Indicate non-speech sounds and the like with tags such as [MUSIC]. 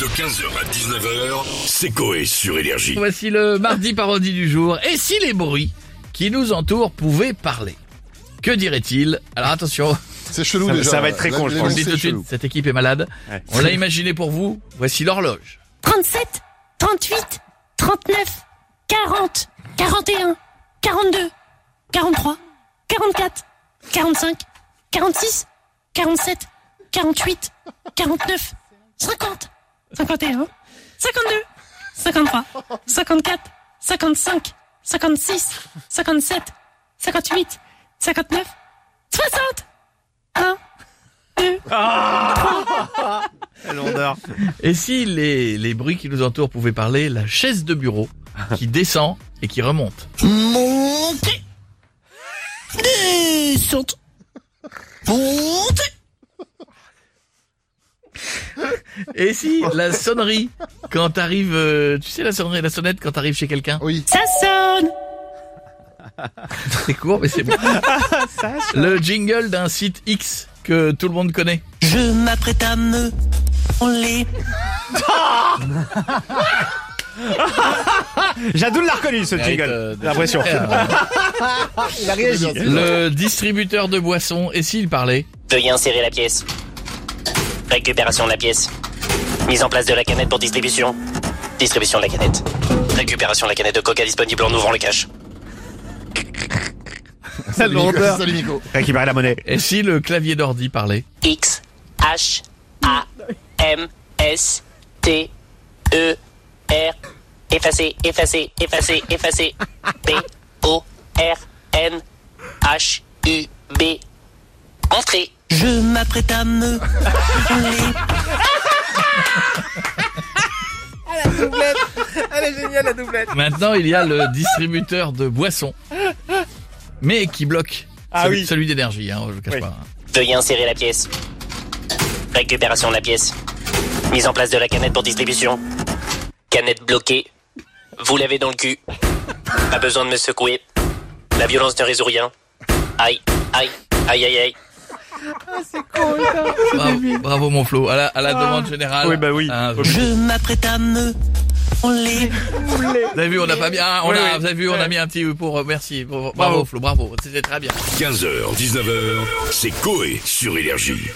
De 15h à 19h, c'est Coé sur Énergie. Voici le mardi parodie du jour. Et si les bruits qui nous entourent pouvaient parler? Que dirait-il Alors attention, C'est chelou Ça- déjà. ça va être très con, je on le pense. dit tout de suite, cette équipe est malade. Ouais. On l'a imaginé pour vous. Voici l'horloge. 37, 38, 39, 40, 41, 42, 43, 44, 45, 46, 47, 48, 49, 50, 51, 52, 53, 54, 55, 56, 57, 58, 59, 60, 1, 2, Lourdeur. Et si les, les bruits qui nous entourent pouvaient parler La chaise de bureau qui descend et qui remonte. Montez. Descente. Montez Et si [LAUGHS] la sonnerie quand t'arrives, euh, tu sais la sonnerie, la sonnette quand t'arrives chez quelqu'un. Oui. Ça sonne [LAUGHS] C'est court mais c'est bon. [LAUGHS] Le jingle d'un site X que tout le monde connaît. Je m'apprête à me les Jadoul l'a reconnu ce Mérite, jingle. euh, de- l'impression. Il a réagi. Le distributeur de boissons. Et s'il parlait? Veuillez insérer la pièce. Récupération de la pièce. Mise en place de la canette pour distribution. Distribution de la canette. Récupération de la canette de coca disponible en ouvrant le cache. [LAUGHS] Lourdeur. Salut Nico. Récupérer la monnaie. Et si le clavier d'ordi parlait X, H, A, M, S, T, E, R. Effacer, effacer, effacer, effacer. P, [LAUGHS] O, R, N, H, U, B. Entrée. Je m'apprête à me [LAUGHS] les Maintenant, il y a le distributeur de boissons. Mais qui bloque. Ah celui, oui. celui d'énergie, hein, je vous cache Oui. pas. Veuillez insérer la pièce. Récupération de la pièce. Mise en place de la canette pour distribution. Canette bloquée. Vous l'avez dans le cul. Pas besoin de me secouer. La violence ne résout rien. Aïe, aïe, aïe, aïe, aïe. Bravo, bravo, mon Flo. À la, à la demande générale. Oui, bah oui. Hein, vous Je m'apprête à me les [LAUGHS] avez vu, on n'a pas bien, on Oui, a, oui. vous avez vu, on a mis un petit pour, merci, pour- bravo, Bravo. Flo, bravo. C'était très bien. 15h, 19h, c'est Coé sur Énergie.